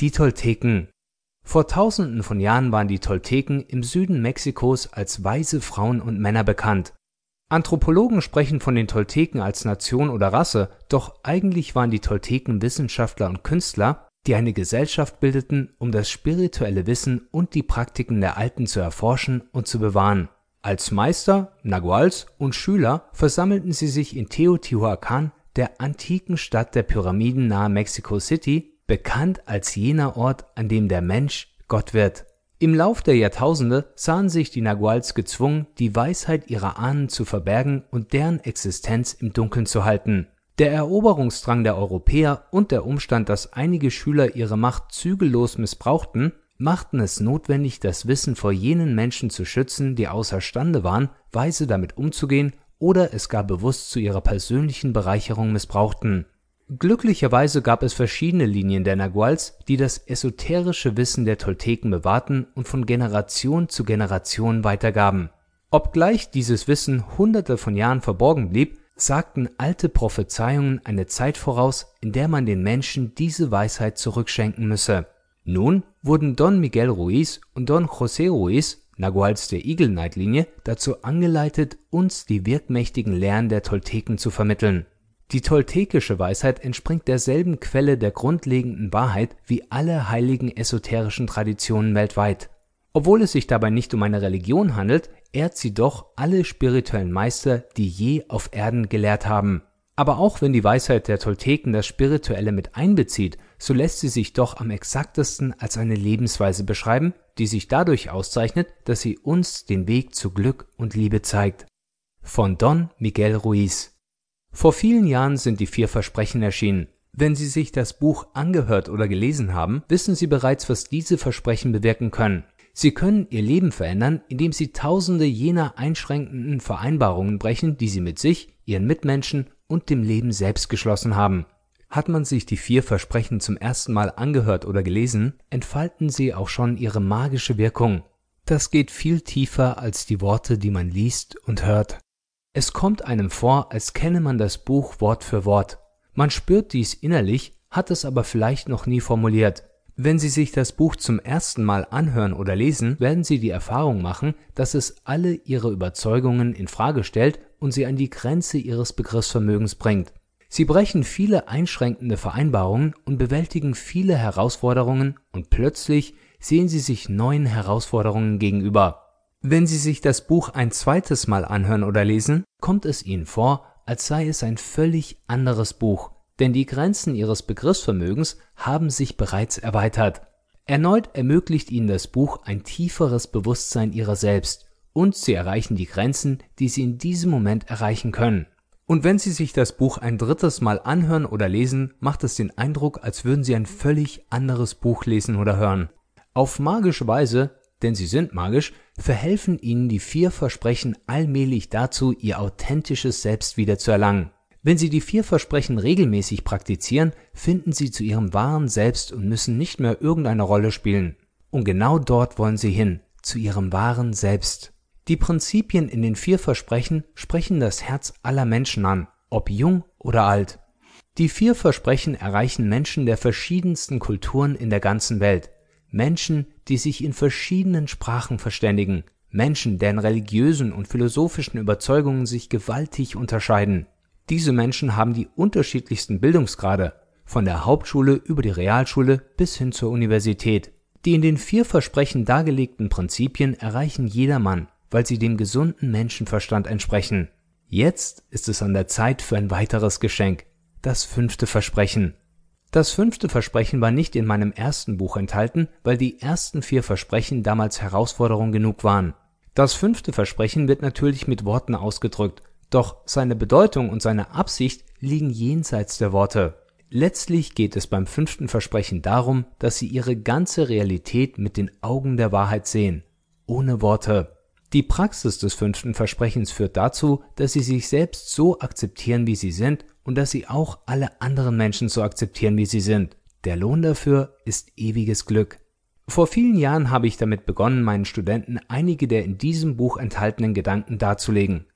Die Tolteken Vor tausenden von Jahren waren die Tolteken im Süden Mexikos als weise Frauen und Männer bekannt. Anthropologen sprechen von den Tolteken als Nation oder Rasse, doch eigentlich waren die Tolteken Wissenschaftler und Künstler, die eine Gesellschaft bildeten, um das spirituelle Wissen und die Praktiken der Alten zu erforschen und zu bewahren. Als Meister, Naguals und Schüler versammelten sie sich in Teotihuacan, der antiken Stadt der Pyramiden nahe Mexico City, bekannt als jener Ort, an dem der Mensch Gott wird. Im Lauf der Jahrtausende sahen sich die Naguals gezwungen, die Weisheit ihrer Ahnen zu verbergen und deren Existenz im Dunkeln zu halten. Der Eroberungsdrang der Europäer und der Umstand, dass einige Schüler ihre Macht zügellos missbrauchten, machten es notwendig, das Wissen vor jenen Menschen zu schützen, die außerstande waren, weise damit umzugehen oder es gar bewusst zu ihrer persönlichen Bereicherung missbrauchten Glücklicherweise gab es verschiedene Linien der Naguals, die das esoterische Wissen der Tolteken bewahrten und von Generation zu Generation weitergaben. Obgleich dieses Wissen hunderte von Jahren verborgen blieb, sagten alte Prophezeiungen eine Zeit voraus, in der man den Menschen diese Weisheit zurückschenken müsse. Nun wurden Don Miguel Ruiz und Don José Ruiz, Naguals der Eagle Knight Linie, dazu angeleitet, uns die wirkmächtigen Lehren der Tolteken zu vermitteln die toltekische Weisheit entspringt derselben Quelle der grundlegenden Wahrheit wie alle heiligen esoterischen Traditionen weltweit. Obwohl es sich dabei nicht um eine Religion handelt, ehrt sie doch alle spirituellen Meister, die je auf Erden gelehrt haben. Aber auch wenn die Weisheit der Tolteken das Spirituelle mit einbezieht, so lässt sie sich doch am exaktesten als eine Lebensweise beschreiben, die sich dadurch auszeichnet, dass sie uns den Weg zu Glück und Liebe zeigt. Von Don Miguel Ruiz vor vielen Jahren sind die vier Versprechen erschienen. Wenn Sie sich das Buch angehört oder gelesen haben, wissen Sie bereits, was diese Versprechen bewirken können. Sie können Ihr Leben verändern, indem Sie tausende jener einschränkenden Vereinbarungen brechen, die Sie mit sich, Ihren Mitmenschen und dem Leben selbst geschlossen haben. Hat man sich die vier Versprechen zum ersten Mal angehört oder gelesen, entfalten sie auch schon ihre magische Wirkung. Das geht viel tiefer als die Worte, die man liest und hört. Es kommt einem vor, als kenne man das Buch Wort für Wort. Man spürt dies innerlich, hat es aber vielleicht noch nie formuliert. Wenn Sie sich das Buch zum ersten Mal anhören oder lesen, werden Sie die Erfahrung machen, dass es alle Ihre Überzeugungen in Frage stellt und Sie an die Grenze Ihres Begriffsvermögens bringt. Sie brechen viele einschränkende Vereinbarungen und bewältigen viele Herausforderungen und plötzlich sehen Sie sich neuen Herausforderungen gegenüber. Wenn Sie sich das Buch ein zweites Mal anhören oder lesen, kommt es Ihnen vor, als sei es ein völlig anderes Buch, denn die Grenzen Ihres Begriffsvermögens haben sich bereits erweitert. Erneut ermöglicht Ihnen das Buch ein tieferes Bewusstsein Ihrer selbst und Sie erreichen die Grenzen, die Sie in diesem Moment erreichen können. Und wenn Sie sich das Buch ein drittes Mal anhören oder lesen, macht es den Eindruck, als würden Sie ein völlig anderes Buch lesen oder hören. Auf magische Weise denn sie sind magisch, verhelfen ihnen die vier Versprechen allmählich dazu, ihr authentisches Selbst wieder zu erlangen. Wenn sie die vier Versprechen regelmäßig praktizieren, finden sie zu ihrem wahren Selbst und müssen nicht mehr irgendeine Rolle spielen. Und genau dort wollen sie hin, zu ihrem wahren Selbst. Die Prinzipien in den vier Versprechen sprechen das Herz aller Menschen an, ob jung oder alt. Die vier Versprechen erreichen Menschen der verschiedensten Kulturen in der ganzen Welt. Menschen, die sich in verschiedenen Sprachen verständigen, Menschen, deren religiösen und philosophischen Überzeugungen sich gewaltig unterscheiden. Diese Menschen haben die unterschiedlichsten Bildungsgrade, von der Hauptschule über die Realschule bis hin zur Universität. Die in den vier Versprechen dargelegten Prinzipien erreichen jedermann, weil sie dem gesunden Menschenverstand entsprechen. Jetzt ist es an der Zeit für ein weiteres Geschenk, das fünfte Versprechen. Das fünfte Versprechen war nicht in meinem ersten Buch enthalten, weil die ersten vier Versprechen damals Herausforderung genug waren. Das fünfte Versprechen wird natürlich mit Worten ausgedrückt, doch seine Bedeutung und seine Absicht liegen jenseits der Worte. Letztlich geht es beim fünften Versprechen darum, dass sie ihre ganze Realität mit den Augen der Wahrheit sehen, ohne Worte. Die Praxis des fünften Versprechens führt dazu, dass sie sich selbst so akzeptieren, wie sie sind und dass sie auch alle anderen Menschen so akzeptieren, wie sie sind. Der Lohn dafür ist ewiges Glück. Vor vielen Jahren habe ich damit begonnen, meinen Studenten einige der in diesem Buch enthaltenen Gedanken darzulegen.